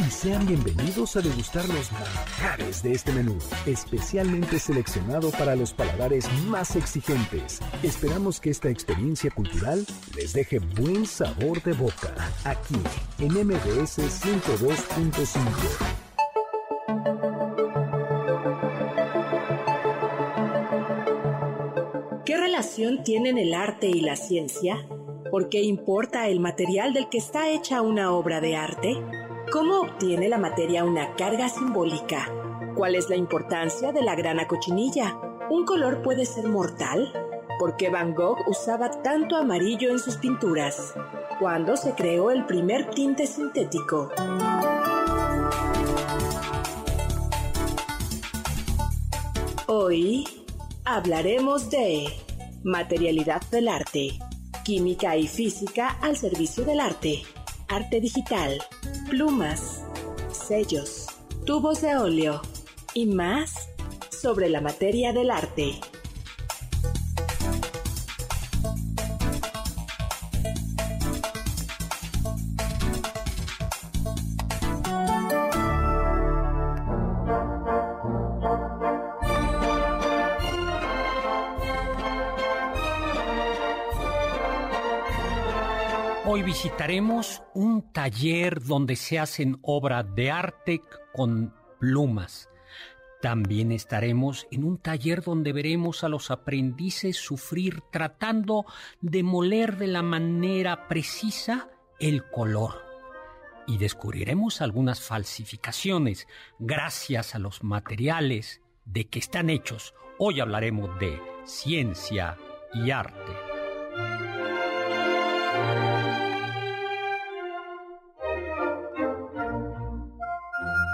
Y sean bienvenidos a degustar los manjares de este menú, especialmente seleccionado para los paladares más exigentes. Esperamos que esta experiencia cultural les deje buen sabor de boca, aquí en MBS 102.5. ¿Qué relación tienen el arte y la ciencia? ¿Por qué importa el material del que está hecha una obra de arte? ¿Cómo obtiene la materia una carga simbólica? ¿Cuál es la importancia de la grana cochinilla? ¿Un color puede ser mortal? ¿Por qué Van Gogh usaba tanto amarillo en sus pinturas? ¿Cuándo se creó el primer tinte sintético? Hoy hablaremos de materialidad del arte, química y física al servicio del arte, arte digital, plumas, sellos, tubos de óleo y más sobre la materia del arte. Visitaremos un taller donde se hacen obras de arte con plumas. También estaremos en un taller donde veremos a los aprendices sufrir tratando de moler de la manera precisa el color. Y descubriremos algunas falsificaciones gracias a los materiales de que están hechos. Hoy hablaremos de ciencia y arte.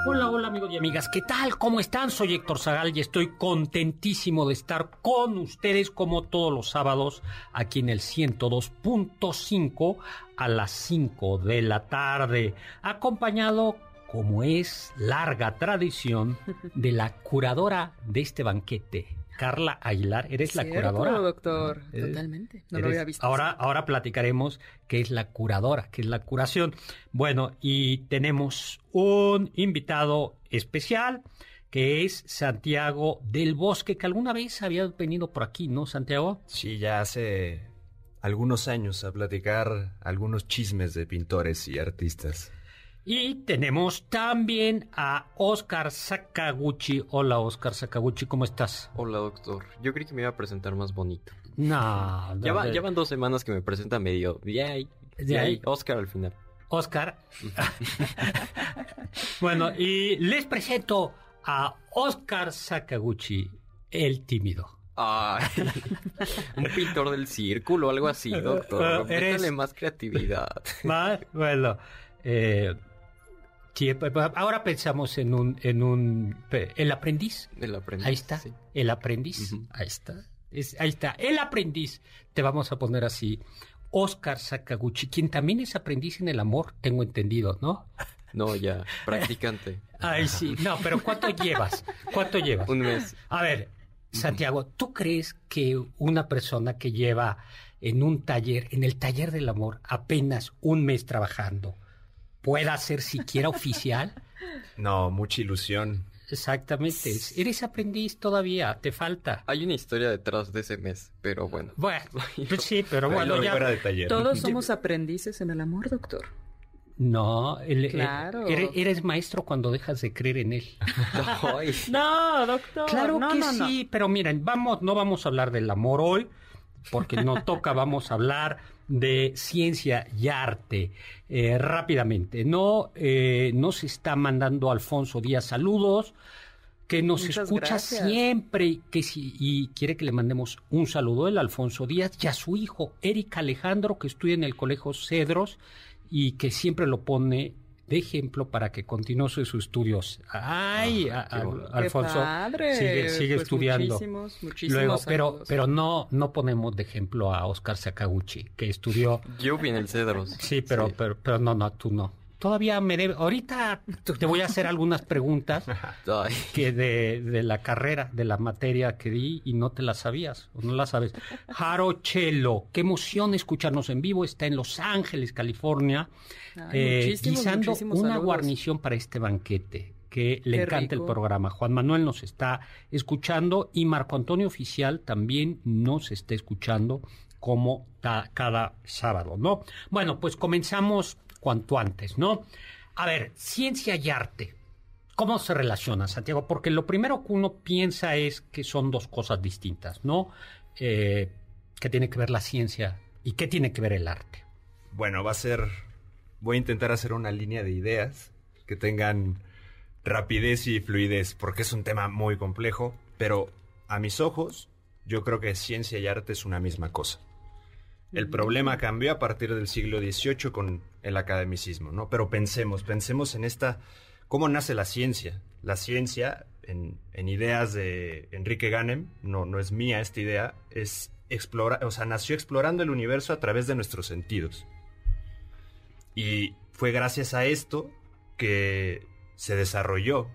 Hola, hola amigos y amigas, ¿qué tal? ¿Cómo están? Soy Héctor Zagal y estoy contentísimo de estar con ustedes como todos los sábados aquí en el 102.5 a las 5 de la tarde, acompañado como es larga tradición de la curadora de este banquete, Carla Aguilar, ¿eres la curadora? doctor, totalmente. No lo había visto. Ahora, ahora platicaremos qué es la curadora, qué es la curación. Bueno, y tenemos un invitado especial que es Santiago del Bosque, que alguna vez había venido por aquí, ¿no, Santiago? Sí, ya hace algunos años a platicar algunos chismes de pintores y artistas. Y tenemos también a Oscar Sakaguchi. Hola, Oscar Sakaguchi, ¿cómo estás? Hola, doctor. Yo creí que me iba a presentar más bonito. No, ya, va, ya van dos semanas que me presenta medio. Yay, yay, Oscar al final. Oscar. bueno, y les presento a Oscar Sakaguchi, el tímido. Ay, un pintor del círculo, algo así, doctor. Métale más creatividad. Más, bueno. Eh, Sí, ahora pensamos en un, en un, el aprendiz. El aprendiz. Ahí está, sí. el aprendiz. Ahí está. Es, ahí está, el aprendiz. Te vamos a poner así. Oscar Sakaguchi, quien también es aprendiz en el amor, tengo entendido, ¿no? No, ya, practicante. Ay, sí, no, pero ¿cuánto llevas? ¿Cuánto llevas? Un mes. A ver, Santiago, ¿tú crees que una persona que lleva en un taller, en el taller del amor, apenas un mes trabajando, pueda ser siquiera oficial. No, mucha ilusión. Exactamente. Eres aprendiz todavía, te falta. Hay una historia detrás de ese mes, pero bueno. Bueno, pues sí, pero bueno, ya. Todos somos aprendices en el amor, doctor. No, claro. eres, maestro cuando dejas de creer en él. no, doctor. Claro que sí, pero miren, vamos, no vamos a hablar del amor hoy, porque no toca, vamos a hablar de ciencia y arte eh, rápidamente. No eh, nos está mandando Alfonso Díaz saludos que nos escucha siempre que si, y quiere que le mandemos un saludo el Alfonso Díaz y a su hijo Eric Alejandro que estudia en el Colegio Cedros y que siempre lo pone de ejemplo para que continúe sus estudios. Ay, Alfonso sigue, sigue pues estudiando. Luego, pero, pero no, no ponemos de ejemplo a Oscar Sakaguchi, que estudió. Yo vi en el Cedros. Sí, pero, pero, pero no, no, tú no todavía me debe, ahorita te voy a hacer algunas preguntas que de, la carrera, de la materia que di y no te las sabías o no las sabes. Jaro Chelo, qué emoción escucharnos en vivo, está en Los Ángeles, California, eh, guisando una guarnición para este banquete que le encanta el programa. Juan Manuel nos está escuchando y Marco Antonio Oficial también nos está escuchando como cada sábado, ¿no? Bueno, pues comenzamos cuanto antes, ¿no? A ver, ciencia y arte. ¿Cómo se relaciona, Santiago? Porque lo primero que uno piensa es que son dos cosas distintas, ¿no? Eh, ¿Qué tiene que ver la ciencia y qué tiene que ver el arte? Bueno, va a ser... Voy a intentar hacer una línea de ideas que tengan rapidez y fluidez, porque es un tema muy complejo, pero a mis ojos yo creo que ciencia y arte es una misma cosa. El problema cambió a partir del siglo XVIII con el academicismo, ¿no? Pero pensemos, pensemos en esta, cómo nace la ciencia. La ciencia, en, ideas de Enrique Ganem, no, no es mía esta idea, es explorar, o sea, nació explorando el universo a través de nuestros sentidos. Y fue gracias a esto que se desarrolló,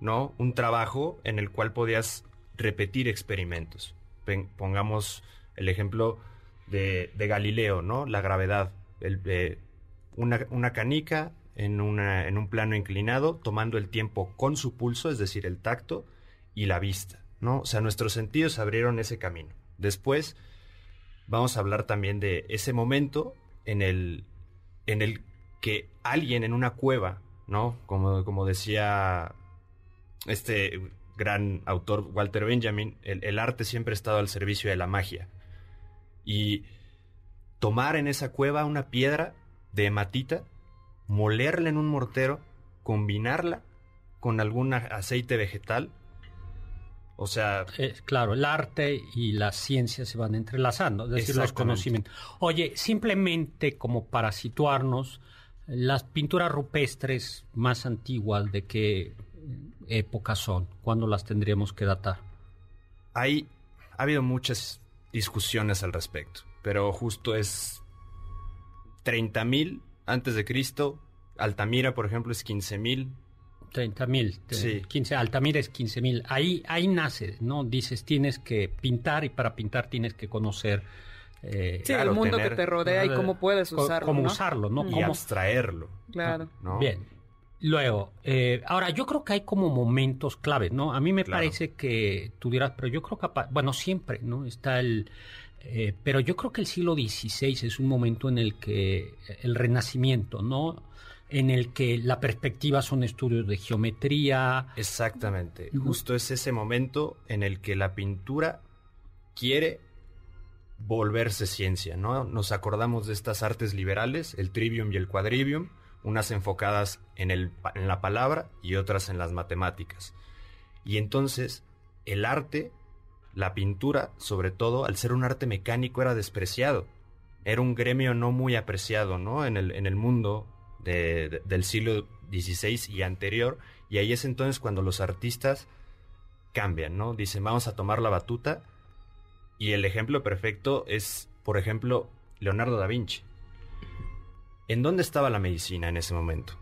¿no? Un trabajo en el cual podías repetir experimentos. Pongamos el ejemplo de, Galileo, ¿no? La gravedad. El, una, canica en, un plano inclinado, tomando el tiempo con su pulso, es decir, el tacto y la vista, ¿no? O sea, nuestros sentidos abrieron ese camino. Después vamos a hablar también de ese momento en el, en el que alguien en una cueva, ¿no? Como, como decía este gran autor Walter Benjamin, el, arte siempre ha estado al servicio de la magia y tomar en esa cueva una piedra de hematita, molerla en un mortero, combinarla con algún aceite vegetal. O sea... Eh, claro, el arte y la ciencia se van entrelazando, es decir, los conocimientos. Oye, simplemente como para situarnos, las pinturas rupestres más antiguas, ¿de qué época son? ¿Cuándo las tendríamos que datar? Hay, ha habido muchas discusiones al respecto, pero justo es 30.000 antes de Cristo, Altamira, por ejemplo, es 15.000. 30.000, sí. 15, Altamira es 15.000. Ahí, ahí nace, ¿no? Dices, tienes que pintar y para pintar tienes que conocer eh, sí, el mundo que te rodea y cómo puedes usarlo. Cómo usarlo, ¿no? Y abstraerlo. Claro. Bien. Luego, eh, ahora yo creo que hay como momentos claves, ¿no? A mí me parece que tú dirás, pero yo creo que, bueno, siempre, ¿no? Está el, eh, pero yo creo que el siglo XVI es un momento en el que el renacimiento, ¿no? En el que la perspectiva son estudios de geometría. Exactamente. Justo es ese momento en el que la pintura quiere volverse ciencia, ¿no? Nos acordamos de estas artes liberales, el trivium y el quadrivium, unas enfocadas en, el, en la palabra y otras en las matemáticas. Y entonces el arte, la pintura, sobre todo, al ser un arte mecánico, era despreciado. Era un gremio no muy apreciado, ¿no? En el, en el mundo del siglo XVI y anterior. Y ahí es entonces cuando los artistas cambian, ¿no? Dicen, vamos a tomar la batuta. Y el ejemplo perfecto es, por ejemplo, Leonardo da Vinci. ¿En dónde estaba la medicina en ese momento?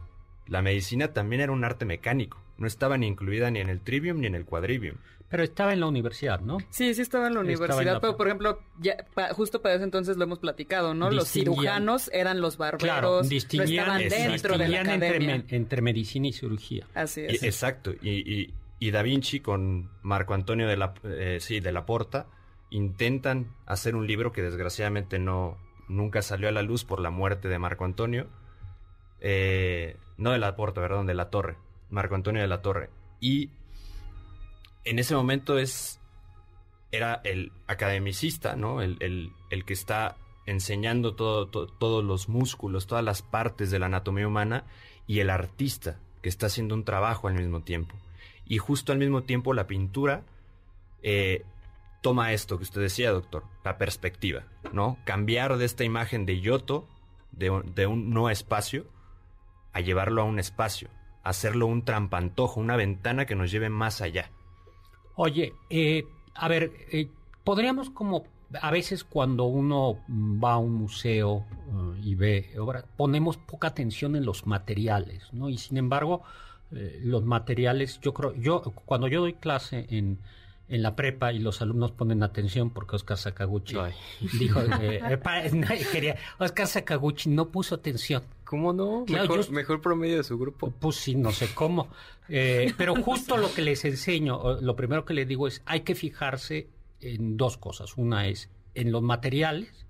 La medicina también era un arte mecánico, no estaba ni incluida ni en el trivium ni en el quadrivium. Pero estaba en la universidad, ¿no? Sí, sí estaba en la universidad, pero por ejemplo, ya, justo para ese entonces lo hemos platicado, ¿no? Los cirujanos eran los barberos, claro, distinguían, dentro de la academia. Entre, medicina y cirugía. Así es. exacto, y, Da Vinci con Marco Antonio de la, eh, sí, de la Porta intentan hacer un libro que desgraciadamente no, nunca salió a la luz por la muerte de Marco Antonio, eh, no de la Porta, perdón, de la Torre, Marco Antonio de la Torre. Y en ese momento es, era el academicista, ¿no? El, que está enseñando todo, todos los músculos, todas las partes de la anatomía humana, y el artista, que está haciendo un trabajo al mismo tiempo. Y justo al mismo tiempo la pintura eh, toma esto que usted decía, doctor, la perspectiva, ¿no? Cambiar de esta imagen de yoto, de un, no espacio, a llevarlo a un espacio, hacerlo un trampantojo, una ventana que nos lleve más allá. Oye, eh, a ver, eh, podríamos como a veces cuando uno va a un museo eh, y ve obras, ponemos poca atención en los materiales, ¿no? Y sin embargo, los materiales, yo creo, yo cuando yo doy clase en en la prepa y los alumnos ponen atención porque Oscar Sakaguchi dijo eh, quería, Oscar Sakaguchi no puso atención. ¿Cómo no? mejor, promedio de su grupo. Pues sí, no sé cómo. Eh, pero justo lo que les enseño, lo primero que les digo es hay que fijarse en dos cosas. Una es en los materiales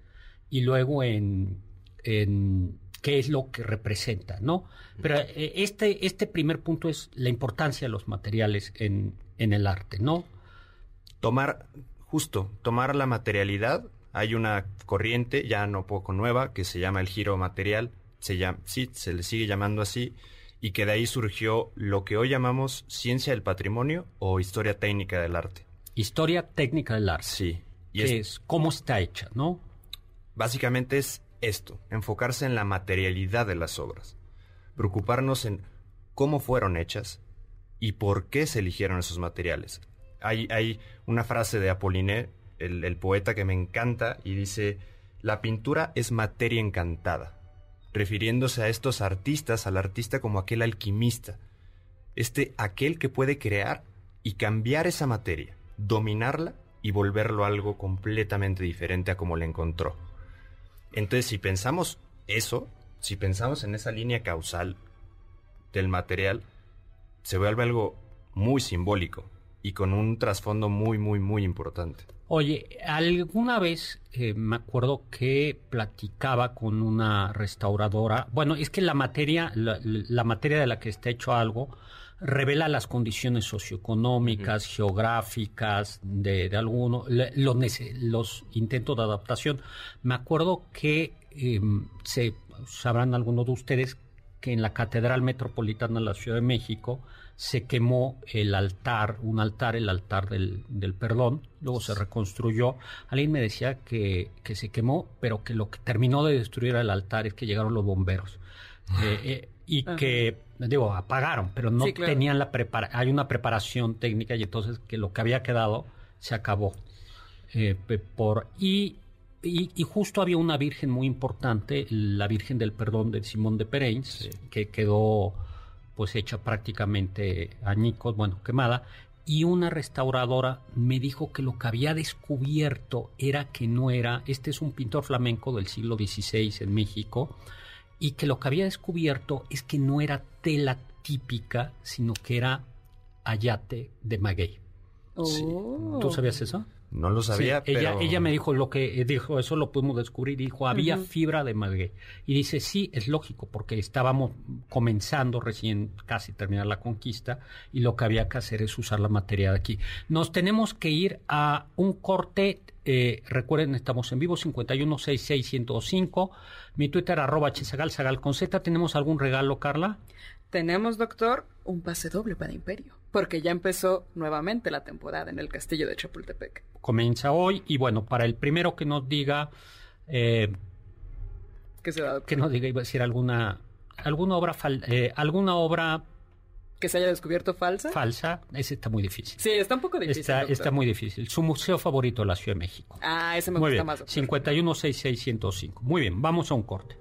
y luego en, en qué es lo que representa, ¿no? Pero eh, este, este primer punto es la importancia de los materiales en, en el arte, ¿no? Tomar, justo, tomar la materialidad. Hay una corriente ya no poco nueva que se llama el giro material, se llama, sí, se le sigue llamando así, y que de ahí surgió lo que hoy llamamos ciencia del patrimonio o historia técnica del arte. Historia técnica del arte. Sí. Y es, cómo está hecha, ¿no? Básicamente es esto, enfocarse en la materialidad de las obras, preocuparnos en cómo fueron hechas y por qué se eligieron esos materiales, hay, una frase de Apollinaire, el, poeta que me encanta, y dice, la pintura es materia encantada, refiriéndose a estos artistas, al artista como aquel alquimista, este aquel que puede crear y cambiar esa materia, dominarla y volverlo algo completamente diferente a como la encontró. Entonces, si pensamos eso, si pensamos en esa línea causal del material, se vuelve algo muy simbólico y con un trasfondo muy, muy, muy importante. Oye, alguna vez eh, me acuerdo que platicaba con una restauradora. Bueno, es que la materia, la, materia de la que está hecho algo revela las condiciones socioeconómicas, geográficas de, de alguno, los, intentos de adaptación. Me acuerdo que em, se sabrán algunos de ustedes que en la Catedral Metropolitana de la Ciudad de México se quemó el altar, un altar, el altar del, perdón, luego se reconstruyó. Alguien me decía que, que, se quemó, pero que lo que terminó de destruir el altar es que llegaron los bomberos. Eh, eh, y que, digo, apagaron, pero no tenían la preparación, hay una preparación técnica y entonces que lo que había quedado se acabó. Eh, por, y, y, justo había una virgen muy importante, la Virgen del Perdón de Simón de Pereins, que quedó pues hecha prácticamente añicos, bueno, quemada, y una restauradora me dijo que lo que había descubierto era que no era, este es un pintor flamenco del siglo XVI en México, y que lo que había descubierto es que no era tela típica, sino que era ayate de maguey. Oh. ¿Tú sabías eso? No lo sabía, ella, ella me dijo lo que eh, dijo, eso lo pudimos descubrir, dijo, había fibra de maguey. Y dice, sí, es lógico, porque estábamos comenzando recién casi terminar la conquista y lo que había que hacer es usar la materia de aquí. Nos tenemos que ir a un corte, eh, recuerden, estamos en vivo, 5166105, mi Twitter arroba chesagal, sagal con Z. ¿Tenemos algún regalo, Carla? Tenemos, doctor, un pase doble para Imperio, porque ya empezó nuevamente la temporada en el castillo de Chapultepec. Comienza hoy y bueno, para el primero que nos diga... Eh, que nos diga, iba a decir alguna, alguna obra, eh, alguna obra que se haya descubierto falsa. Falsa, ese está muy difícil. Sí, está un poco difícil. Está, está muy difícil. Su museo favorito, la Ciudad de México. Ah, ese me gusta bien. más. 5166105. Muy bien, vamos a un corte.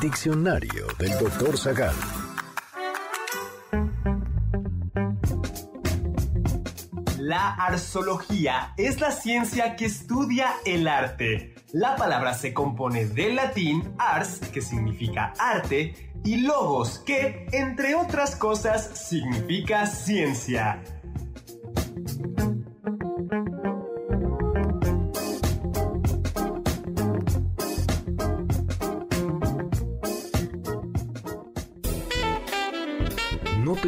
Diccionario del doctor Zagal. La arsología es la ciencia que estudia el arte La palabra se compone del latín ars, que significa arte, y logos, que, entre otras cosas, significa ciencia.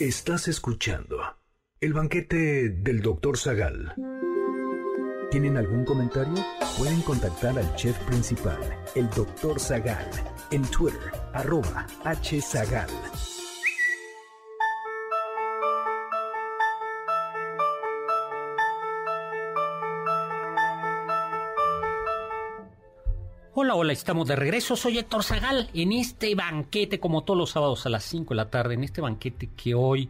Estás escuchando el banquete del Dr. Zagal. ¿Tienen algún comentario? Pueden contactar al chef principal, el Dr. Zagal, en Twitter, arroba hzagal. Hola, hola, estamos de regreso. Soy Héctor Zagal en este banquete, como todos los sábados a las 5 de la tarde, en este banquete que hoy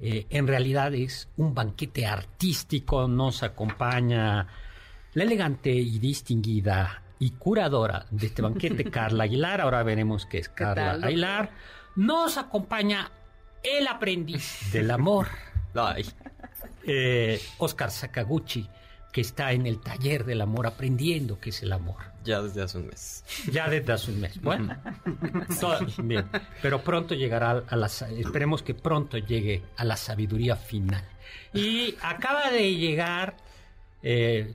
eh, en realidad es un banquete artístico. Nos acompaña la elegante y distinguida y curadora de este banquete, Carla Aguilar. Ahora veremos qué es Carla Aguilar. Nos acompaña el aprendiz del amor, eh, Oscar Sakaguchi que está en el taller del amor aprendiendo qué es el amor. Ya desde hace un mes. Ya desde hace un mes. Bueno, bien. Pero pronto llegará a la... Esperemos que pronto llegue a la sabiduría final. Y acaba de llegar eh,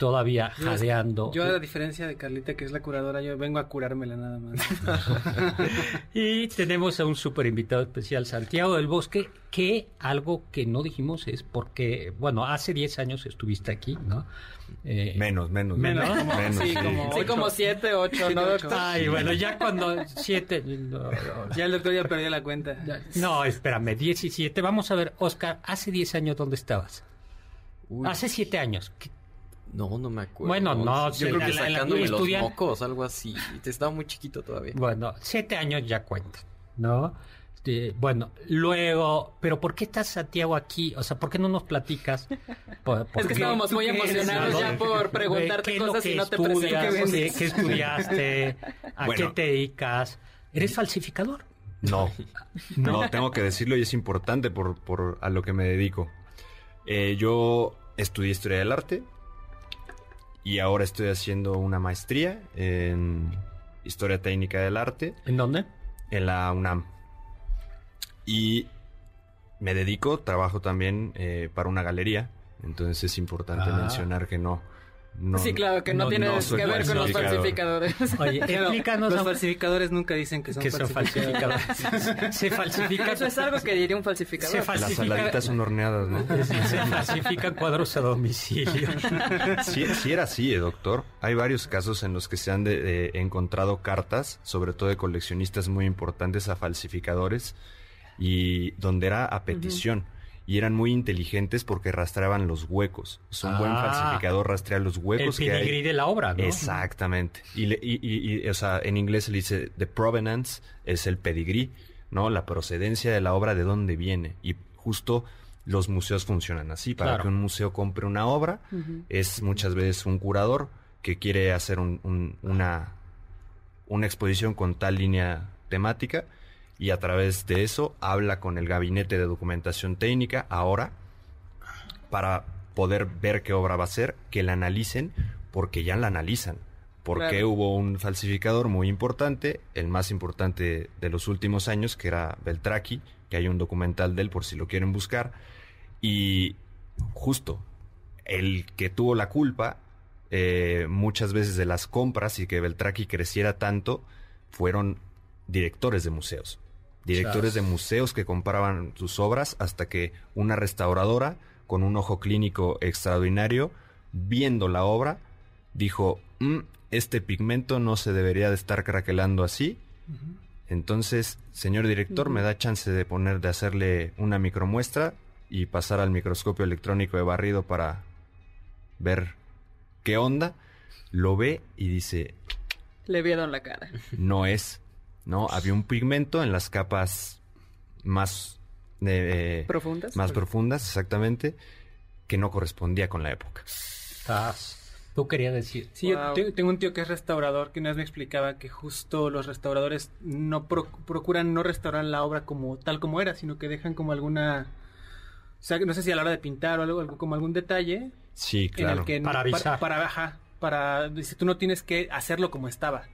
todavía jadeando. Yo, a diferencia de Carlita, que es la curadora, yo vengo a curármela nada más. y tenemos a un súper invitado especial, Santiago del Bosque, que algo que no dijimos es porque, bueno, hace 10 años estuviste aquí, ¿no? Eh, menos, menos. Menos, sí, como, sí, como siete, ocho, ¿no, doctor? Ay, bueno, ya cuando siete... ya el doctor ya perdió la cuenta. no, espérame, 17. Vamos a ver, Oscar, hace 10 años, ¿dónde estabas? Hace 7 años. No, no me acuerdo. Bueno, no, yo creo que sacándome los mocos, algo así. Te estaba muy chiquito todavía. Bueno, siete años ya cuentan, ¿no? Bueno, luego, pero ¿por qué estás Santiago aquí? O sea, ¿por qué no nos platicas? es que estábamos muy emocionados ya por preguntarte cosas y no te estudias, ¿qué, ¿Qué estudiaste? ¿A qué te dedicas? ¿Eres falsificador? No, no, tengo que decirlo y es importante por, por a lo que me dedico. Eh, yo estudié historia del arte, y ahora estoy haciendo una maestría en Historia Técnica del Arte. ¿En dónde? En la UNAM. Y me dedico, trabajo también eh, para una galería, entonces es importante ah. mencionar que no, sí, claro, que no, tiene que ver con los falsificadores. Oye, explícanos. Los falsificadores nunca dicen que son, falsificadores. se falsifica. Eso es algo que diría un falsificador. Las saladitas son horneadas, ¿no? Se falsifican cuadros a domicilio. Sí, era así, ¿eh, doctor. Hay varios casos en los que se han encontrado cartas, sobre todo de coleccionistas muy importantes, a falsificadores, y donde era a petición y eran muy inteligentes porque rastreaban los huecos. Es un buen ah. falsificador rastrear los huecos. El pedigrí de la obra, ¿no? Exactamente. Y, y, o sea, en inglés se dice the provenance, es el pedigrí, ¿no? La procedencia de la obra, de dónde viene. Y justo los museos funcionan así. Para que un museo compre una obra, es muchas veces un curador que quiere hacer una, una exposición con tal línea temática y a través de eso habla con el gabinete de documentación técnica ahora para poder ver qué obra va a ser, que la analicen, porque ya la analizan. Porque hubo un falsificador muy importante, el más importante de los últimos años, que era Beltraki, que hay un documental de él por si lo quieren buscar. Y justo, el que tuvo la culpa eh, muchas veces de las compras y que Beltraki creciera tanto, fueron directores de museos directores de museos que compraban sus obras hasta que una restauradora con un ojo clínico extraordinario, viendo la obra, dijo, mm, este pigmento no se debería de estar craquelando así. Entonces, señor director, me da chance de poner, de hacerle una micromuestra y pasar al microscopio electrónico de barrido para ver qué onda. lo ve y dice... Le vieron la cara. No es, ¿no? Había un pigmento en las capas más... Eh, profundas. Más profundas, exactamente, que no correspondía con la época. Tú querías decir. Sí, yo tengo un tío que es restaurador que una vez me explicaba que justo los restauradores no procuran no restaurar la obra como tal como era, sino que dejan como alguna. O sea, no sé si a la hora de pintar o algo, como algún detalle. Sí, claro. para avisar. Para, para, para, dice, tú no tienes que hacerlo como estaba.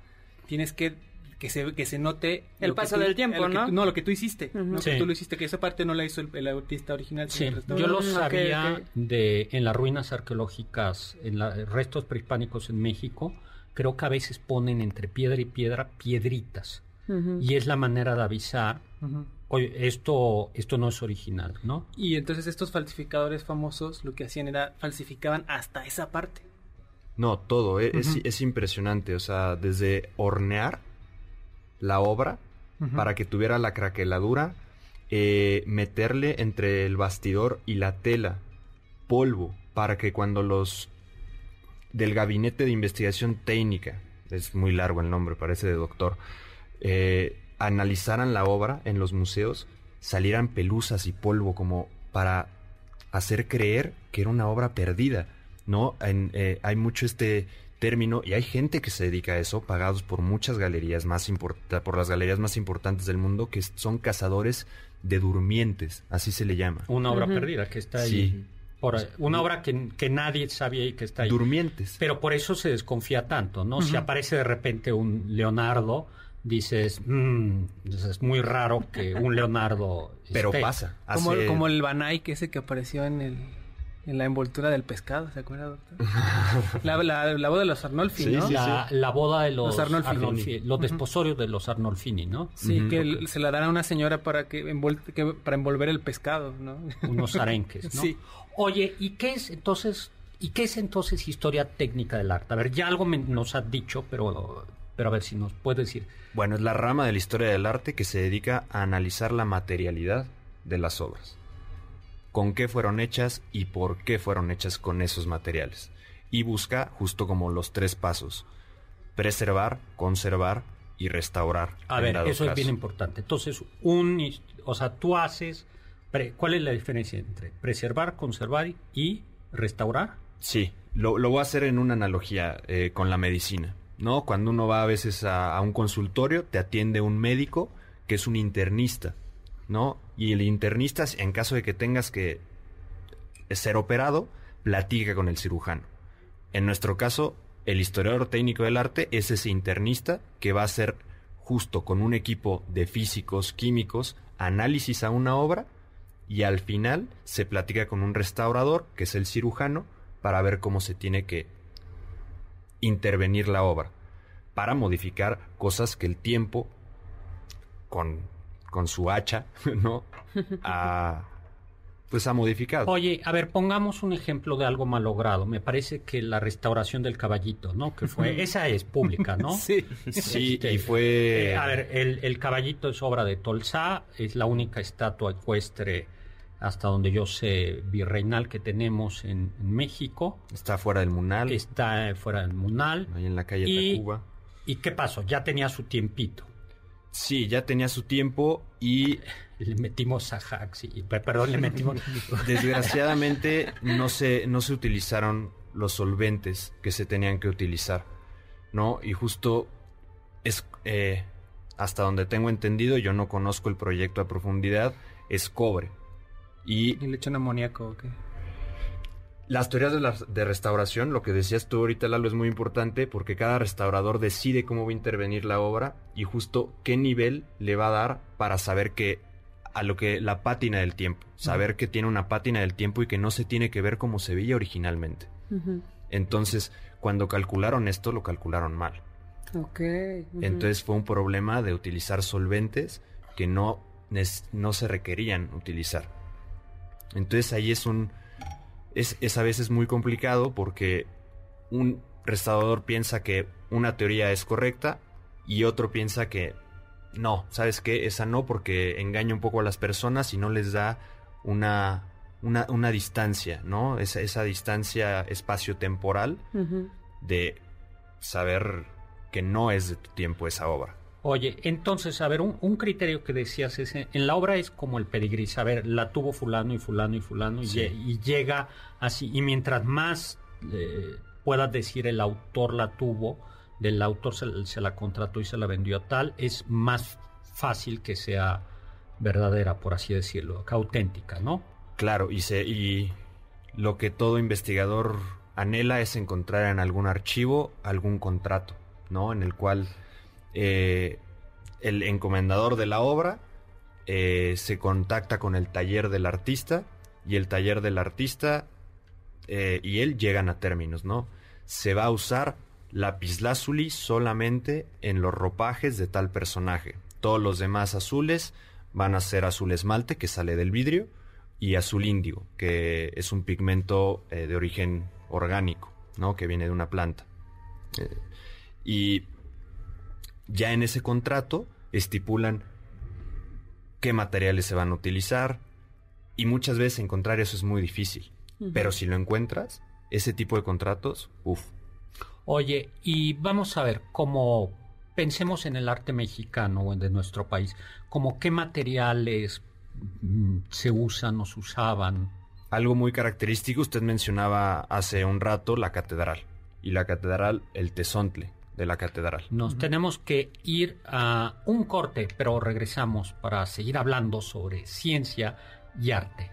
Tienes que que se, que se note el paso del tiempo, ¿no? no, lo que tú hiciste, no que tú lo hiciste, que esa parte no la hizo el, artista original. Sí, yo lo sabía de en las ruinas arqueológicas, en los restos prehispánicos en México, creo que a veces ponen entre piedra y piedra piedritas. Y es la manera de avisar, oye, esto, esto no es original, ¿no? Y entonces estos falsificadores famosos lo que hacían era falsificaban hasta esa parte. No, todo, e, es, es impresionante, o sea, desde hornear la obra para que tuviera la craqueladura, eh, meterle entre el bastidor y la tela polvo para que cuando los del gabinete de investigación técnica, es muy largo el nombre, parece de doctor, eh, analizaran la obra en los museos, salieran pelusas y polvo como para hacer creer que era una obra perdida. ¿no? Eh, hay mucho este término y hay gente que se dedica a eso, pagados por muchas galerías más por las galerías más importantes del mundo que son cazadores de durmientes, así se le llama. Una obra perdida que está ahí. Por, una obra que, que, nadie sabía y que está ahí. Durmientes. Pero por eso se desconfía tanto, ¿no? Si aparece de repente un Leonardo, dices, mmm, es muy raro que un Leonardo... Pero pasa. Como, como el Banai, que ese que apareció en el en la envoltura del pescado, ¿se acuerda, doctor? la, la, boda de los Arnolfi, ¿no? la, boda de los, Arnolfini. los desposorios de los Arnolfini, ¿no? Sí, que se la dará a una señora para que, para envolver el pescado, ¿no? Unos arenques, ¿no? Sí. Oye, ¿y qué es entonces, y qué es entonces historia técnica del arte? A ver, ya algo nos has dicho, pero, pero a ver si nos puedes decir. Bueno, es la rama de la historia del arte que se dedica a analizar la materialidad de las obras con qué fueron hechas y por qué fueron hechas con esos materiales. Y busca justo como los tres pasos. Preservar, conservar y restaurar. A ver, eso es bien importante. Entonces, un, o sea, tú haces, ¿cuál es la diferencia entre preservar, conservar y restaurar? Sí, lo, voy a hacer en una analogía eh, con la medicina. ¿no? Cuando uno va a veces a, a un consultorio, te atiende un médico que es un internista ¿no? Y el internista, en caso de que tengas que ser operado, platica con el cirujano. En nuestro caso, el historiador técnico del arte es ese internista que va a hacer justo con un equipo de físicos, químicos, análisis a una obra y al final se platica con un restaurador, que es el cirujano, para ver cómo se tiene que intervenir la obra, para modificar cosas que el tiempo, con con su hacha, ¿no? A, pues ha modificado. Oye, a ver, pongamos un ejemplo de algo malogrado. Me parece que la restauración del caballito, ¿no? Que fue, esa es pública, ¿no? sí, sí, este, y fue... Eh, a ver, el, caballito es obra de Tolsá, es la única estatua ecuestre hasta donde yo sé, virreinal que tenemos en, México. Está fuera del Munal. Está fuera del Munal. Ahí en la calle de Cuba. ¿Y qué pasó? Ya tenía su tiempito. Sí, ya tenía su tiempo y... Le metimos a hacks y... Perdón, le metimos... Desgraciadamente no se, no se utilizaron los solventes que se tenían que utilizar, ¿no? Y justo es... Eh, hasta donde tengo entendido, yo no conozco el proyecto a profundidad, es cobre. Y, ¿Y le echan amoníaco o qué? Las teorías de, restauración, lo que decías tú ahorita, Lalo, es muy importante porque cada restaurador decide cómo va a intervenir la obra y justo qué nivel le va a dar para saber que a lo que la pátina del tiempo, saber que tiene una pátina del tiempo y que no se tiene que ver como se veía originalmente. Entonces, cuando calcularon esto, lo calcularon mal. Entonces fue un problema de utilizar solventes que no, no se requerían utilizar. Entonces ahí es un es, a veces muy complicado porque un restaurador piensa que una teoría es correcta y otro piensa que no, ¿sabes qué? Esa no porque engaña un poco a las personas y no les da una, una, distancia, ¿no? Esa, esa distancia espacio-temporal de saber que no es de tu tiempo esa obra. Oye, entonces, a ver, un, criterio que decías es, en la obra es como el pedigrí, a ver, la tuvo fulano y fulano y fulano y, llega así, y mientras más eh, puedas decir el autor la tuvo, del autor se, la contrató y se la vendió a tal, es más fácil que sea verdadera, por así decirlo, auténtica, ¿no? Claro, y, se, y lo que todo investigador anhela es encontrar en algún archivo algún contrato, ¿no? En el cual eh, el encomendador de la obra eh, se contacta con el taller del artista y el taller del artista eh, y él llegan a términos, ¿no? Se va a usar lapislázuli solamente en los ropajes de tal personaje. Todos los demás azules van a ser azul esmalte que sale del vidrio y azul índigo, que es un pigmento de origen orgánico, ¿no? Que viene de una planta. y ya en ese contrato estipulan qué materiales se van a utilizar y muchas veces encontrar eso es muy difícil. Pero si lo encuentras, ese tipo de contratos, uff. Oye, y vamos a ver cómo pensemos en el arte mexicano o en de nuestro país, como qué materiales mm, se usan o se usaban. Algo muy característico, usted mencionaba hace un rato la catedral. Y la catedral, el tesontle de la catedral. Nos tenemos que ir a un corte, pero regresamos para seguir hablando sobre ciencia y arte.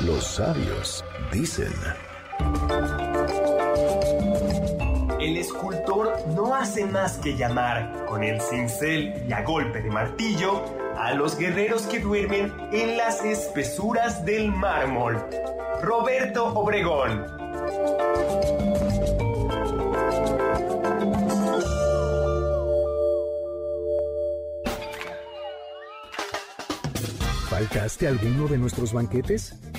Los sabios dicen... el escultor no hace más que llamar con el cincel y a golpe de martillo a los guerreros que duermen en las espesuras del mármol. Roberto Obregón. ¿Faltaste alguno de nuestros banquetes?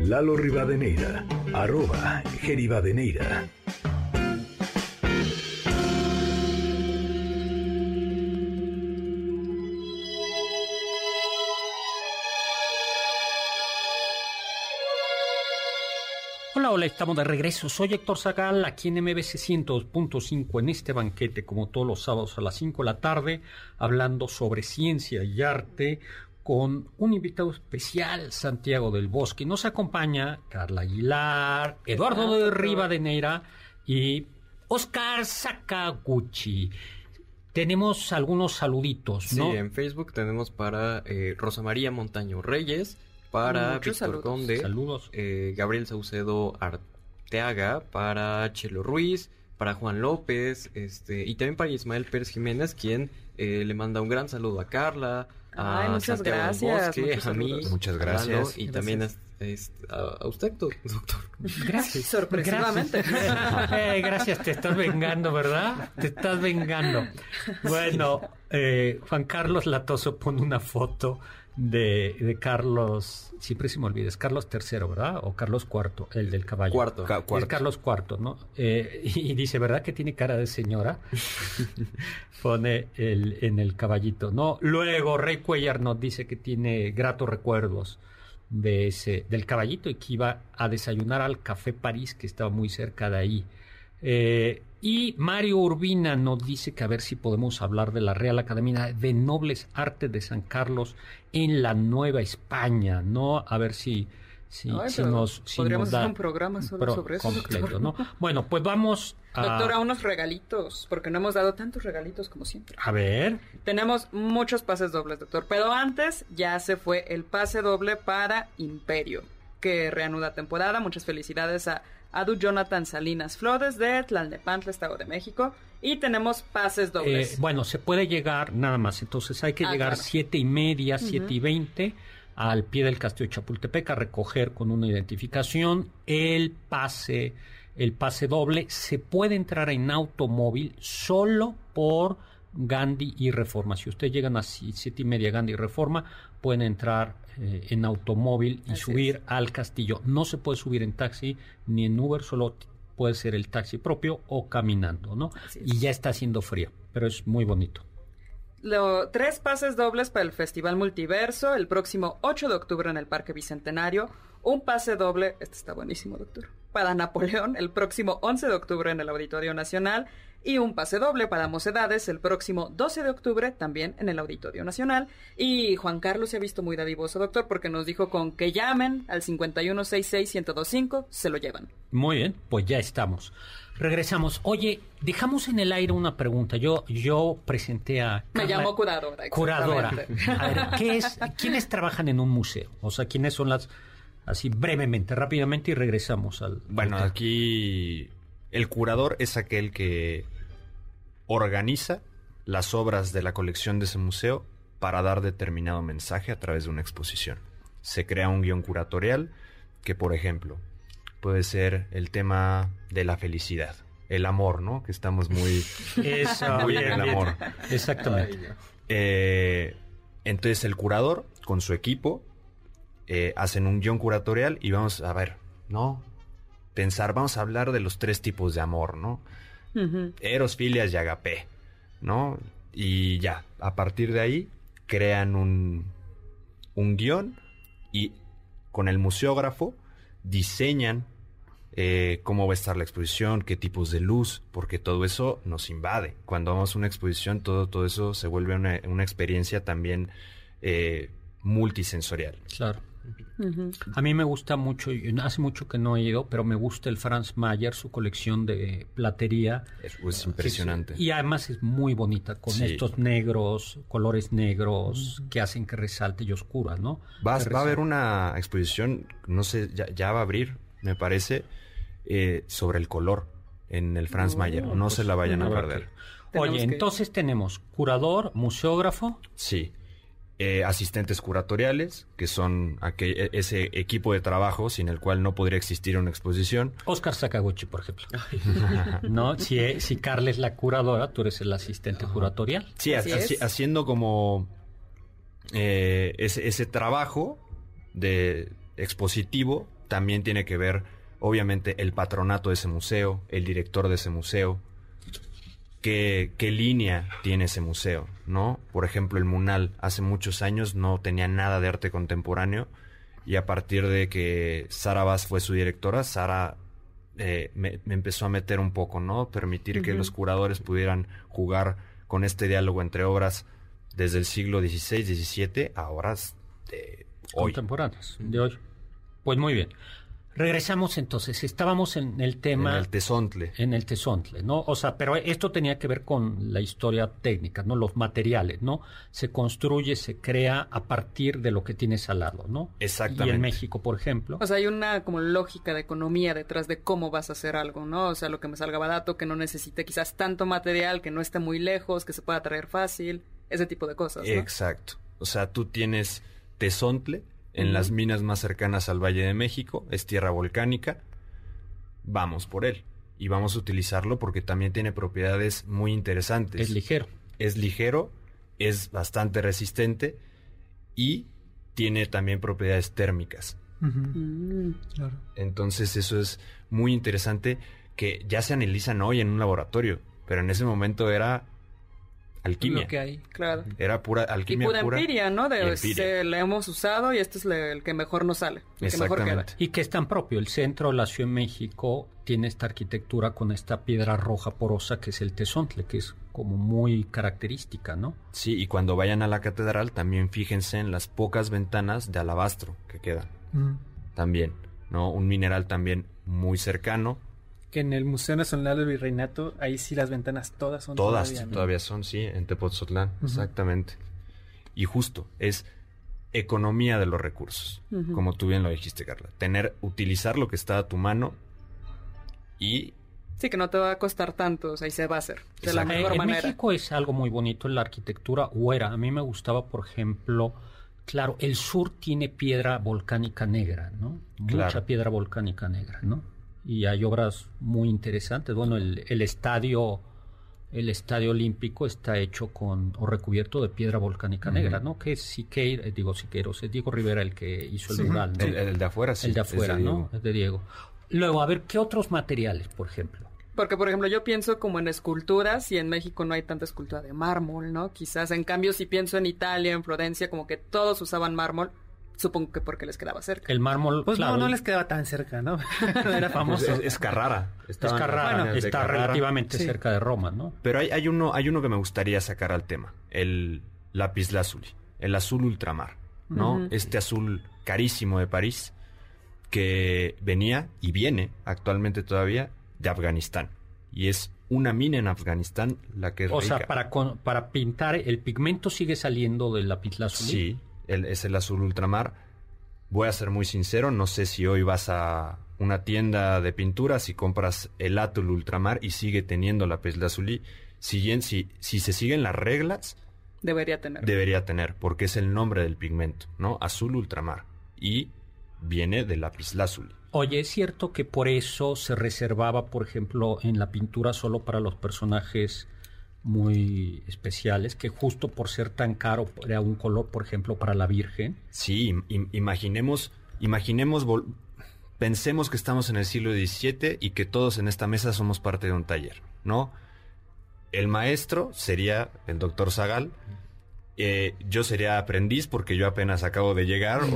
Lalo Rivadeneira, arroba Geribadeneira. Hola, hola, estamos de regreso. Soy Héctor Zagal, aquí en MBC 102.5 en este banquete, como todos los sábados a las 5 de la tarde, hablando sobre ciencia y arte con un invitado especial, Santiago del Bosque. Nos acompaña Carla Aguilar, Eduardo de Rivadeneira y Oscar Sakaguchi. Tenemos algunos saluditos, ¿no? Sí, en Facebook tenemos para eh, Rosa María Montaño Reyes, para Víctor Conde, saludos. Eh, Gabriel Saucedo Arteaga, para Chelo Ruiz, para Juan López, este, y también para Ismael Pérez Jiménez, quien eh, le manda un gran saludo a Carla, Ay, muchas gracias. a mí, muchas gracias. y también a, usted, doctor. Gracias. Sorpresivamente. Eh, gracias, te estás vengando, ¿verdad? Te estás vengando. Bueno, eh, Juan Carlos Latoso pone una foto de, de, Carlos, siempre se me olvida, es Carlos III, ¿verdad? O Carlos IV, el del caballo. Cuarto. Es Carlos IV, ¿no? Eh, y, dice, ¿verdad que tiene cara de señora? Pone el, en el caballito, ¿no? Luego Rey Cuellar nos dice que tiene gratos recuerdos de ese, del caballito y que iba a desayunar al Café París, que estaba muy cerca de ahí. Eh, y Mario Urbina nos dice que a ver si podemos hablar de la Real Academia de Nobles Artes de San Carlos en la Nueva España, ¿no? A ver si, si, nos... podríamos hacer un programa solo sobre eso, completo, ¿no? Bueno, pues vamos a... Doctor, a unos regalitos, porque no hemos dado tantos regalitos como siempre. A ver. Tenemos muchos pases dobles, doctor, pero antes ya se fue el pase doble para Imperio, que reanuda temporada. Muchas felicidades a Adu Jonathan Salinas Flores de Tlalnepantla, Estado de México. Y tenemos pases dobles. Eh, bueno, se puede llegar nada más. Entonces hay que ah, llegar siete y media, siete y veinte al pie del castillo de Chapultepec a recoger con una identificación el pase, el pase doble. Se puede entrar en automóvil solo por Gandhi y Reforma. Si ustedes llegan a siete y media Gandhi y Reforma, pueden entrar eh, en automóvil y subir al castillo. No se puede subir en taxi ni en Uber, solo puede ser el taxi propio o caminando, ¿no? Y ya está haciendo frío, pero es muy bonito. tres pases dobles para el Festival Multiverso el próximo 8 de octubre en el Parque Bicentenario. Un pase doble, este está buenísimo, doctor, para Napoleón el próximo 11 de octubre en el Auditorio Nacional y un pase doble para Mocedades el próximo 12 de octubre también en el Auditorio Nacional. Y Juan Carlos se ha visto muy dadivoso, doctor, porque nos dijo con que llamen al 5166-1025, se lo llevan. Muy bien, pues ya estamos. Regresamos. Oye, dejamos en el aire una pregunta. Yo, yo presenté a. Me llamo curadora. Curadora. A ver, ¿qué es, ¿quiénes trabajan en un museo? O sea, ¿quiénes son las. Así brevemente, rápidamente y regresamos al. Bueno, aquí el curador es aquel que organiza las obras de la colección de ese museo para dar determinado mensaje a través de una exposición. Se crea un guion curatorial que, por ejemplo, puede ser el tema de la felicidad, el amor, ¿no? Que estamos muy, muy en el amor. Exactamente. Eh, entonces el curador, con su equipo, eh, hacen un guion curatorial y vamos a ver, ¿no? Pensar, vamos a hablar de los tres tipos de amor, ¿no? Eros, filias y agape, ¿no? Y ya, a partir de ahí crean un, un guion y con el museógrafo diseñan eh, cómo va a estar la exposición, qué tipos de luz, porque todo eso nos invade. Cuando vamos a una exposición, todo, todo eso se vuelve una, una experiencia también eh, multisensorial. Claro. A mí me gusta mucho, hace mucho que no he ido, pero me gusta el Franz Mayer, su colección de platería. Es, impresionante. y además es muy bonita, con estos negros, colores negros que hacen que resalte y oscura, ¿no? Va, va a haber una exposición, no sé, ya, va a abrir, me parece, eh, sobre el color en el Franz Mayer. No pues se la vayan a perder. Oye, entonces tenemos curador, museógrafo. Sí. Eh, asistentes curatoriales, que son e, ese equipo de trabajo sin el cual no podría existir una exposición. Oscar Sakaguchi, por ejemplo. ¿No? Si, eh, si Carla es la curadora, tú eres el asistente curatorial. Sí, haciendo como eh, ese, ese trabajo de expositivo también tiene que ver, obviamente, el patronato de ese museo, el director de ese museo, qué, línea tiene ese museo, ¿no? Por ejemplo, el Munal hace muchos años no tenía nada de arte contemporáneo y a partir de que Sara Bass fue su directora, Sara eh, me, empezó a meter un poco, ¿no? Permitir que los curadores pudieran jugar con este diálogo entre obras desde el siglo XVI, XVII a obras de hoy. Contemporáneas, de hoy. Pues muy bien. Regresamos entonces, estábamos en el tema... En el tesontle. En el tesontle, ¿no? O sea, pero esto tenía que ver con la historia técnica, ¿no? Los materiales, ¿no? Se construye, se crea a partir de lo que tienes al lado, ¿no? Exactamente. Y en México, por ejemplo. O sea, hay una como lógica de economía detrás de cómo vas a hacer algo, ¿no? O sea, lo que me salga barato, que no necesite quizás tanto material, que no esté muy lejos, que se pueda traer fácil, ese tipo de cosas, ¿no? Exacto. O sea, tú tienes tesontle en las minas más cercanas al Valle de México, es tierra volcánica, vamos por él. Y vamos a utilizarlo porque también tiene propiedades muy interesantes. Es ligero. Es ligero, es bastante resistente y tiene también propiedades térmicas. Mm, Entonces eso es muy interesante que ya se analizan hoy en un laboratorio, pero en ese momento era alquimia. que hay, claro. Era pura alquimia. Y pura, empiria, ¿no? De, Se, la hemos usado y este es el que mejor nos sale. El que mejor queda. Y que es tan propio. El centro de la Ciudad de México tiene esta arquitectura con esta piedra roja porosa que es el tesontle, que es como muy característica, ¿no? Sí, y cuando vayan a la catedral también fíjense en las pocas ventanas de alabastro que quedan. Mm. También, ¿no? Un mineral también muy cercano en el Museo Nacional del Virreinato, ahí sí las ventanas todas son Todas todavía, son, sí, en Tepoztlán, exactamente. Y justo, es economía de los recursos, como tú bien lo dijiste, Carla. Tener, utilizar lo que está a tu mano y Sí, que no te va a costar tanto, o sea, y se va a hacer de la mejor en manera. México es algo muy bonito la arquitectura huera. A mí me gustaba, por ejemplo, claro, el sur tiene piedra volcánica negra, ¿no? Mucha piedra volcánica negra, ¿no? Y hay obras muy interesantes. Bueno, el, el estadio, el estadio olímpico está hecho con o recubierto de piedra volcánica negra, ¿no? Que es Siqueiro, eh, digo Siqueiros, es Diego Rivera el que hizo el mural, ¿no? el, el de afuera sí. el de es afuera, ¿no? Es de Diego. Luego, a ver, ¿qué otros materiales, por ejemplo? Porque, por ejemplo, yo pienso como en esculturas y en México no hay tanta escultura de mármol, ¿no? Quizás, en cambio, si pienso en Italia, en Florencia, como que todos usaban mármol, supongo que porque les quedaba cerca. El mármol, Pues claro, no, no les quedaba tan cerca, ¿no? No era Pues famoso. es, es Carrara. es Estaban Carrara, está Carrara. relativamente Sí. cerca de Roma, ¿no? Pero hay, hay uno, hay uno que me gustaría sacar al tema, el lapislázuli, el azul ultramar, ¿no? Este azul carísimo de París que venía y viene actualmente todavía de Afganistán. Y es una mina en Afganistán la que es O rica. sea, para, con- para pintar, el pigmento sigue saliendo del lapislázuli. Sí, el- es el azul ultramar. Voy a ser muy sincero, no sé si hoy vas a una tienda de pinturas y compras el Atul ultramar y sigue teniendo lapislázuli. Si, si, si se siguen las reglas, Debería tener. debería tener, porque es el nombre del pigmento, ¿no? Azul ultramar. Y viene del lapislázuli. Oye, ¿es cierto que por eso se reservaba, por ejemplo, en la pintura solo para los personajes muy especiales, que justo por ser tan caro era un color, por ejemplo, para la Virgen? Sí, im- im- imaginemos, imaginemos, pensemos que estamos en el siglo XVII y que todos en esta mesa somos parte de un taller, ¿no? El maestro sería el doctor Zagal. eh, yo sería aprendiz porque yo apenas acabo de llegar hoy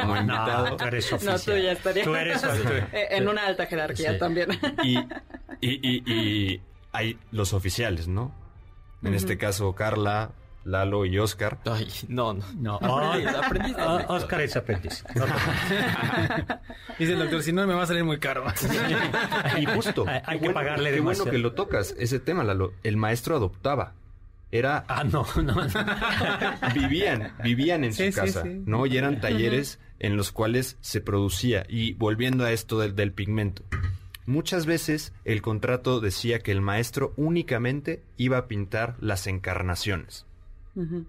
como invitado. tú eres No, oficial. tú ya estarías Tú eres Eh, en una alta jerarquía Sí. también. Y, y, y- y hay los oficiales, ¿no? En este caso, Carla, Lalo y Oscar. Ay, no, no. No, Aprendiz, Ah, aprendiz. Oscar es aprendiz. Dice el doctor, si no me va a salir muy caro. Y justo. Hay- hay que pagarle Qué bueno demasiado. que lo tocas, ese tema, Lalo. El maestro adoptaba. Era Ah, no, no. vivían, vivían en Sí, su sí, casa, sí. ¿no? Y eran talleres en los cuales se producía. Y volviendo a esto del, del pigmento. Muchas veces el contrato decía que el maestro únicamente iba a pintar las encarnaciones.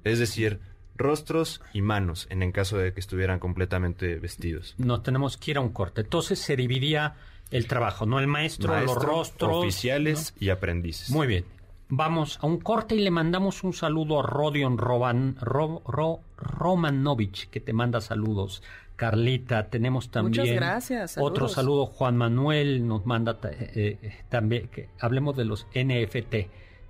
Es decir, rostros y manos, en el caso de que estuvieran completamente vestidos. No tenemos que ir a un corte. Entonces se dividía el trabajo, ¿no? El maestro, Maestro, los rostros. oficiales y aprendices. Muy bien. Vamos a un corte y le mandamos un saludo a Rodion Roban, Ro- Ro- Romanovich, que te manda saludos. Carlita, tenemos también Muchas gracias, saludos. otro saludo. Juan Manuel nos manda eh, eh, también que hablemos de los NFT.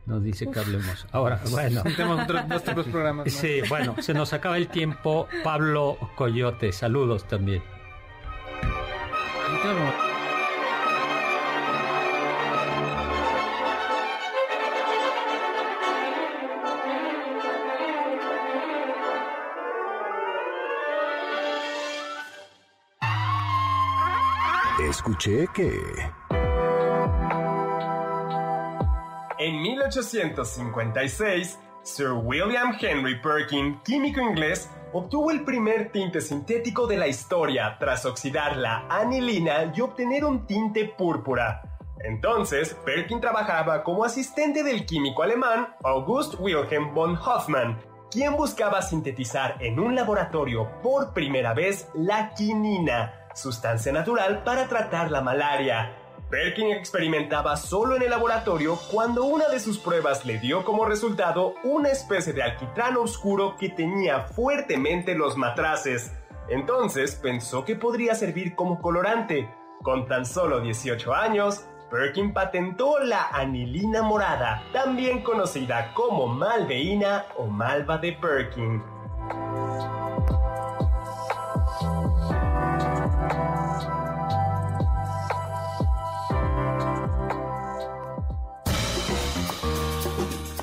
Nos dice que hablemos. Ahora, bueno. Tenemos otros programas. Sí, bueno, se nos acaba el tiempo. Pablo Coyote, saludos también. Escuché que... En 1856, Sir William Henry Perkin, químico inglés, obtuvo el primer tinte sintético de la historia tras oxidar la anilina y obtener un tinte púrpura. Entonces, Perkin trabajaba como asistente del químico alemán August Wilhelm von Hoffmann, quien buscaba sintetizar en un laboratorio por primera vez la quinina, sustancia natural para tratar la malaria. Perkin experimentaba solo en el laboratorio cuando una de sus pruebas le dio como resultado una especie de alquitrán oscuro que tenía fuertemente los matraces. Entonces pensó que podría servir como colorante. Con tan solo 18 años, Perkin patentó la anilina morada, también conocida como malveína o malva de Perkin.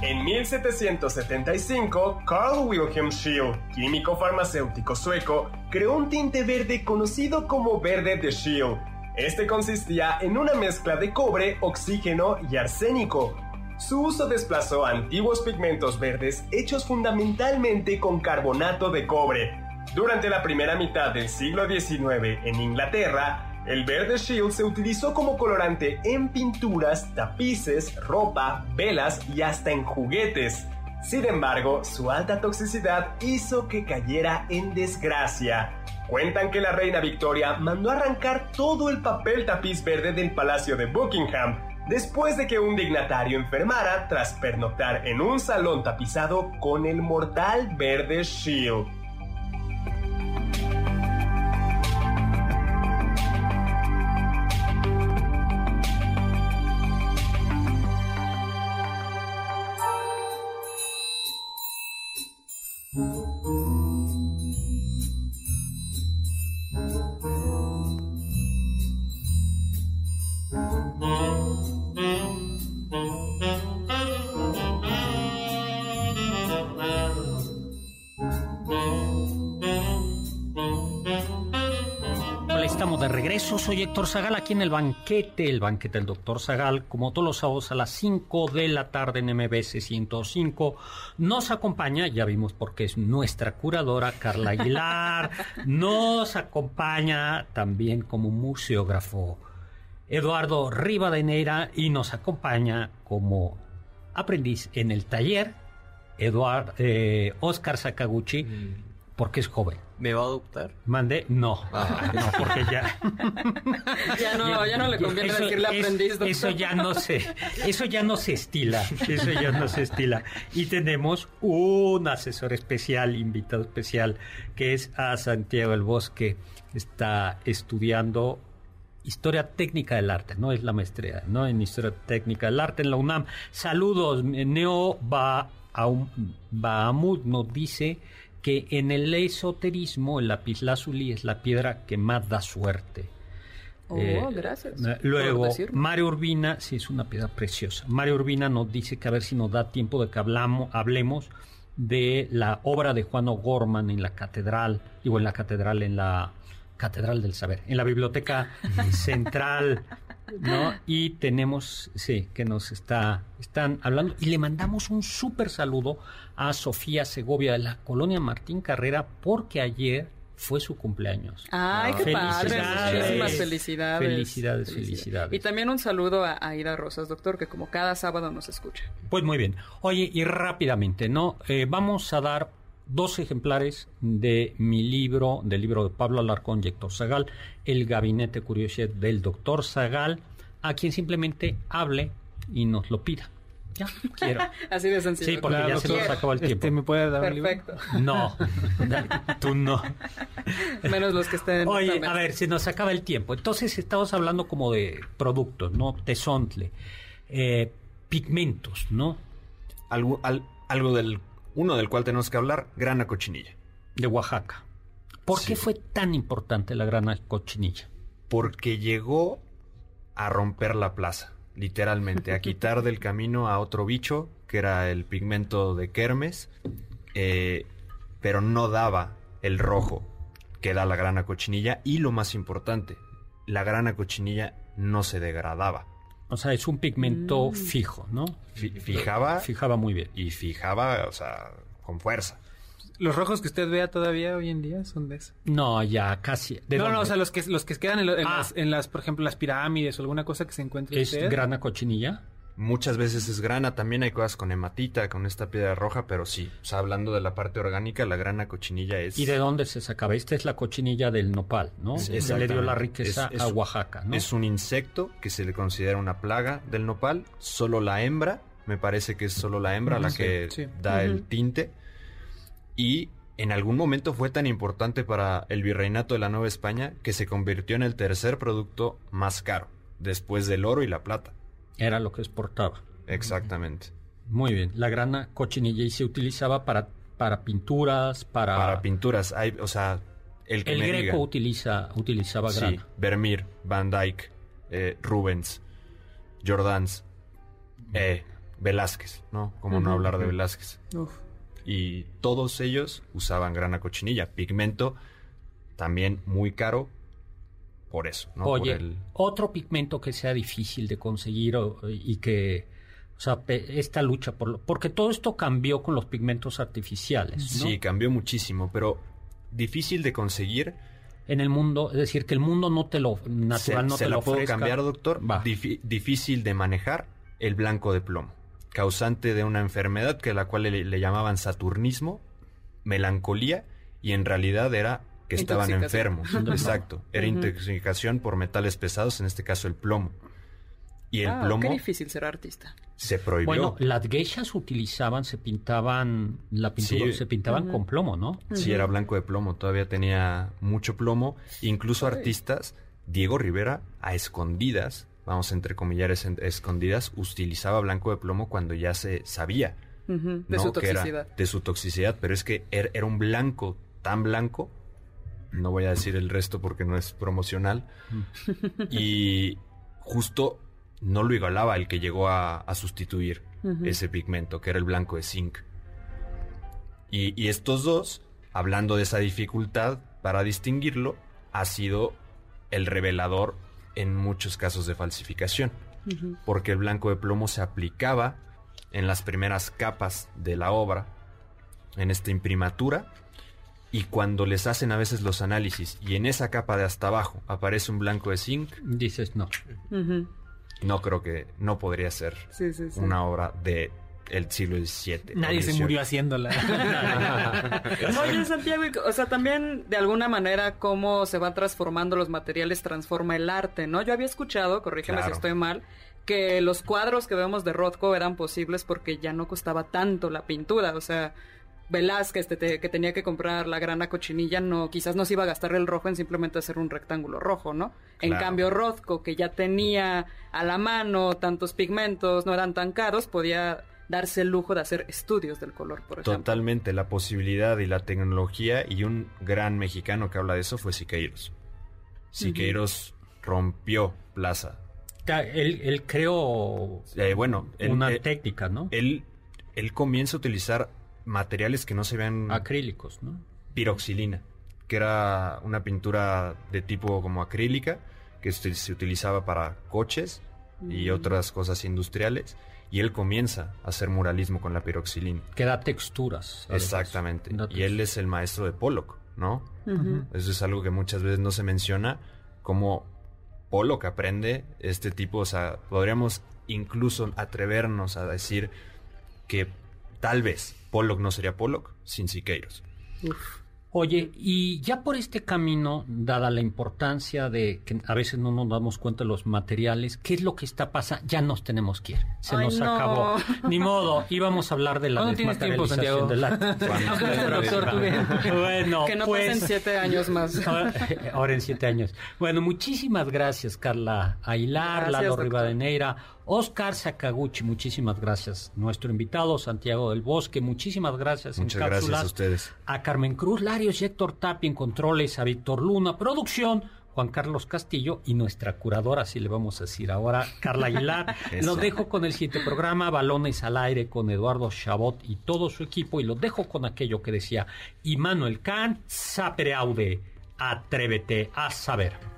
En 1775, Carl Wilhelm Scheele, químico farmacéutico sueco, creó un tinte verde conocido como verde de Scheele. Este consistía en una mezcla de cobre, oxígeno y arsénico. Su uso desplazó antiguos pigmentos verdes hechos fundamentalmente con carbonato de cobre. Durante la primera mitad del siglo XIX en Inglaterra, el verde Shield se utilizó como colorante en pinturas, tapices, ropa, velas y hasta en juguetes. Sin embargo, su alta toxicidad hizo que cayera en desgracia. Cuentan que la reina Victoria mandó arrancar todo el papel tapiz verde del Palacio de Buckingham, después de que un dignatario enfermara tras pernoctar en un salón tapizado con el mortal verde Shield. Soy Héctor Zagal aquí en el banquete, el banquete del doctor Zagal, como todos los sábados a las 5 de la tarde en MBS 105. Nos acompaña, ya vimos porque es nuestra curadora, Carla Aguilar. Nos acompaña también como museógrafo Eduardo Rivadeneira y nos acompaña como aprendiz en el taller Eduard, eh, Oscar Sakaguchi, porque es joven. ¿Me va a adoptar? Mande, no. Ah. No, porque ya. Ya no, ya no le conviene decirle aprendiz. Eso, eso ya no se, eso ya no se estila. Eso ya no se estila. Y tenemos un asesor especial, invitado especial, que es a Santiago el Bosque. Está estudiando Historia Técnica del Arte, no es la maestría, ¿no? En Historia Técnica del Arte en la UNAM. Saludos, Neo Bahamut nos dice que en el esoterismo el lapislázuli es la piedra que más da suerte. Oh, Eh, gracias. Luego. Mario Urbina, sí, es una piedra preciosa. Mario Urbina nos dice que a ver si nos da tiempo de que hablamos, hablemos de la obra de Juan O'Gorman en la catedral, digo en la catedral, en la catedral del saber, en la biblioteca central, ¿no? Y tenemos, sí, que nos está, están hablando, y le mandamos un súper saludo a Sofía Segovia de la colonia Martín Carrera, porque ayer fue su cumpleaños. Ay, qué padre. Muchísimas felicidades. Felicidades, felicidades. Y también un saludo a Aida Rosas, doctor, que como cada sábado nos escucha. Pues muy bien. Oye, y rápidamente, ¿no? Eh, vamos a dar dos ejemplares de mi libro, del libro de Pablo Alarcón y Héctor Zagal, El Gabinete Curiosidad del Doctor Zagal, a quien simplemente hable y nos lo pida. Ya, quiero. Así de sencillo. Sí, porque doctor. ya se nos acabó el tiempo. Este, ¿Me puede dar un libro? Perfecto. No, tú no. Menos los que estén en Oye, a ver, se nos acaba el tiempo. Entonces estamos hablando como de productos, ¿no? Tesontle, eh, pigmentos, ¿no? Algo, al- algo del. Uno del cual tenemos que hablar, grana cochinilla. De Oaxaca. ¿Por qué fue tan importante la grana cochinilla? Porque llegó a romper la plaza, literalmente, a quitar del camino a otro bicho, que era el pigmento de Kermes, eh, pero no daba el rojo que da la grana cochinilla. Y lo más importante, la grana cochinilla no se degradaba. O sea, es un pigmento Mm. fijo, ¿no? Fi- Fijaba Fijaba muy bien. y fijaba, o sea, con fuerza. Los rojos que usted vea todavía hoy en día son de eso. No, ya casi. ¿De no, no, o sea, los que, los que quedan en, lo- en Ah. las, en las, por ejemplo, las pirámides o alguna cosa que se encuentre ¿Es usted. grana cochinilla? Muchas veces es grana, también hay cosas con hematita, con esta piedra roja, pero sí, o sea, hablando de la parte orgánica, la grana cochinilla es... ¿Y de dónde se sacaba? Esta es la cochinilla del nopal, ¿no? Sí, Se le dio la riqueza Es- es- a Oaxaca, ¿no? Es un insecto que se le considera una plaga del nopal. Solo la hembra, me parece que es solo la hembra la que sí, sí. da el tinte. Y en algún momento fue tan importante para el virreinato de la Nueva España que se convirtió en el tercer producto más caro, después del oro y la plata. Era lo que exportaba. Exactamente. Muy bien. La grana cochinilla y se utilizaba para, para pinturas, para... Para pinturas, hay, o sea, el que el me greco diga. utiliza, utilizaba Sí, grana. Vermeer, Van Dyck, eh, Rubens, Jordans, eh, Velázquez, ¿no? Como no hablar de Velázquez. Uf. Y todos ellos usaban grana cochinilla, pigmento también muy caro por eso, ¿no? Oye, Por el- otro pigmento que sea difícil de conseguir o- y que, o sea, pe- esta lucha por lo- porque todo esto cambió con los pigmentos artificiales, ¿no? Sí, cambió muchísimo, pero difícil de conseguir. En el mundo, es decir, que el mundo no te lo natural se, no se te la lo puedo ofrezca. cambiar, doctor. Va. Difícil de manejar el blanco de plomo, causante de una enfermedad que la cual le, le llamaban saturnismo, melancolía y en realidad era que estaban enfermos. Exacto, era intoxicación por metales pesados, en este caso el plomo. Y el Ah, plomo Qué difícil ser artista. se prohibió. Bueno, las geishas utilizaban, se pintaban, la pintura Sí. se pintaban con plomo, ¿no? Sí, era blanco de plomo, todavía tenía mucho plomo. Incluso artistas, Diego Rivera, a escondidas, vamos a entrecomillar es- escondidas, utilizaba blanco de plomo cuando ya se sabía. De ¿no? su que era toxicidad. de su toxicidad, pero es que er- era un blanco tan blanco, no voy a decir el resto porque no es promocional, y justo no lo igualaba el que llegó a, a sustituir ese pigmento, que era el blanco de zinc. Y, y estos dos, hablando de esa dificultad para distinguirlo, ha sido el revelador en muchos casos de falsificación, porque el blanco de plomo se aplicaba en las primeras capas de la obra, en esta imprimatura, y cuando les hacen a veces los análisis y en esa capa de hasta abajo aparece un blanco de zinc, Dices, no. No creo que no podría ser Sí, sí, sí. una obra de el siglo XVII. Nadie se murió haciéndola. Oye, Santiago, y- o sea, también de alguna manera cómo se van transformando los materiales transforma el arte, ¿no? Yo había escuchado, corrígeme Claro. si estoy mal, que los cuadros que vemos de Rothko eran posibles porque ya no costaba tanto la pintura, o sea, Velázquez te- te- que tenía que comprar la grana cochinilla, no, quizás no se iba a gastar el rojo en simplemente hacer un rectángulo rojo, ¿no? En cambio, Rothko, que ya tenía a la mano tantos pigmentos, no eran tan caros, podía darse el lujo de hacer estudios del color, por ejemplo. Totalmente, la posibilidad y la tecnología y un gran mexicano que habla de eso fue Siqueiros. Siqueiros rompió Plaza. Él, él creó Eh, bueno, él, una eh, técnica, ¿no? él, él comienza a utilizar materiales que no se vean Acrílicos, ¿no? piroxilina, que era una pintura de tipo como acrílica que se, se utilizaba para coches y otras cosas industriales. Y él comienza a hacer muralismo con la piroxilina. Que da texturas. Exactamente. Da Y él es el maestro de Pollock, ¿no? Eso es algo que muchas veces no se menciona, como Pollock aprende este tipo, o sea, podríamos incluso atrevernos a decir que tal vez Pollock no sería Pollock sin Siqueiros. Oye, y ya por este camino, dada la importancia de que a veces no nos damos cuenta de los materiales, ¿qué es lo que está pasando? Ya nos tenemos que ir. Se Ay, nos no. acabó. Ni modo, íbamos a hablar de la ¿Cuándo tienes tiempo, desmaterialización del arte. Bueno, que no pues, pasen siete años más. Ahora ahora en siete años. Bueno, muchísimas gracias, Carla Aguilar, Gracias, Lalo doctor. Rivadeneira, Oscar Sakaguchi, muchísimas gracias. Nuestro invitado, Santiago del Bosque, muchísimas gracias. en Muchas gracias cápsulas. a ustedes. A Carmen Cruz Larios y Héctor Tapi en controles, a Víctor Luna, producción. Juan Carlos Castillo y nuestra curadora, así le vamos a decir ahora, Carla Aguilar. Los dejo con el siguiente programa, Balones al Aire, con Eduardo Chabot y todo su equipo. Y los dejo con aquello que decía Immanuel Kant, sapere aude, atrévete a saber.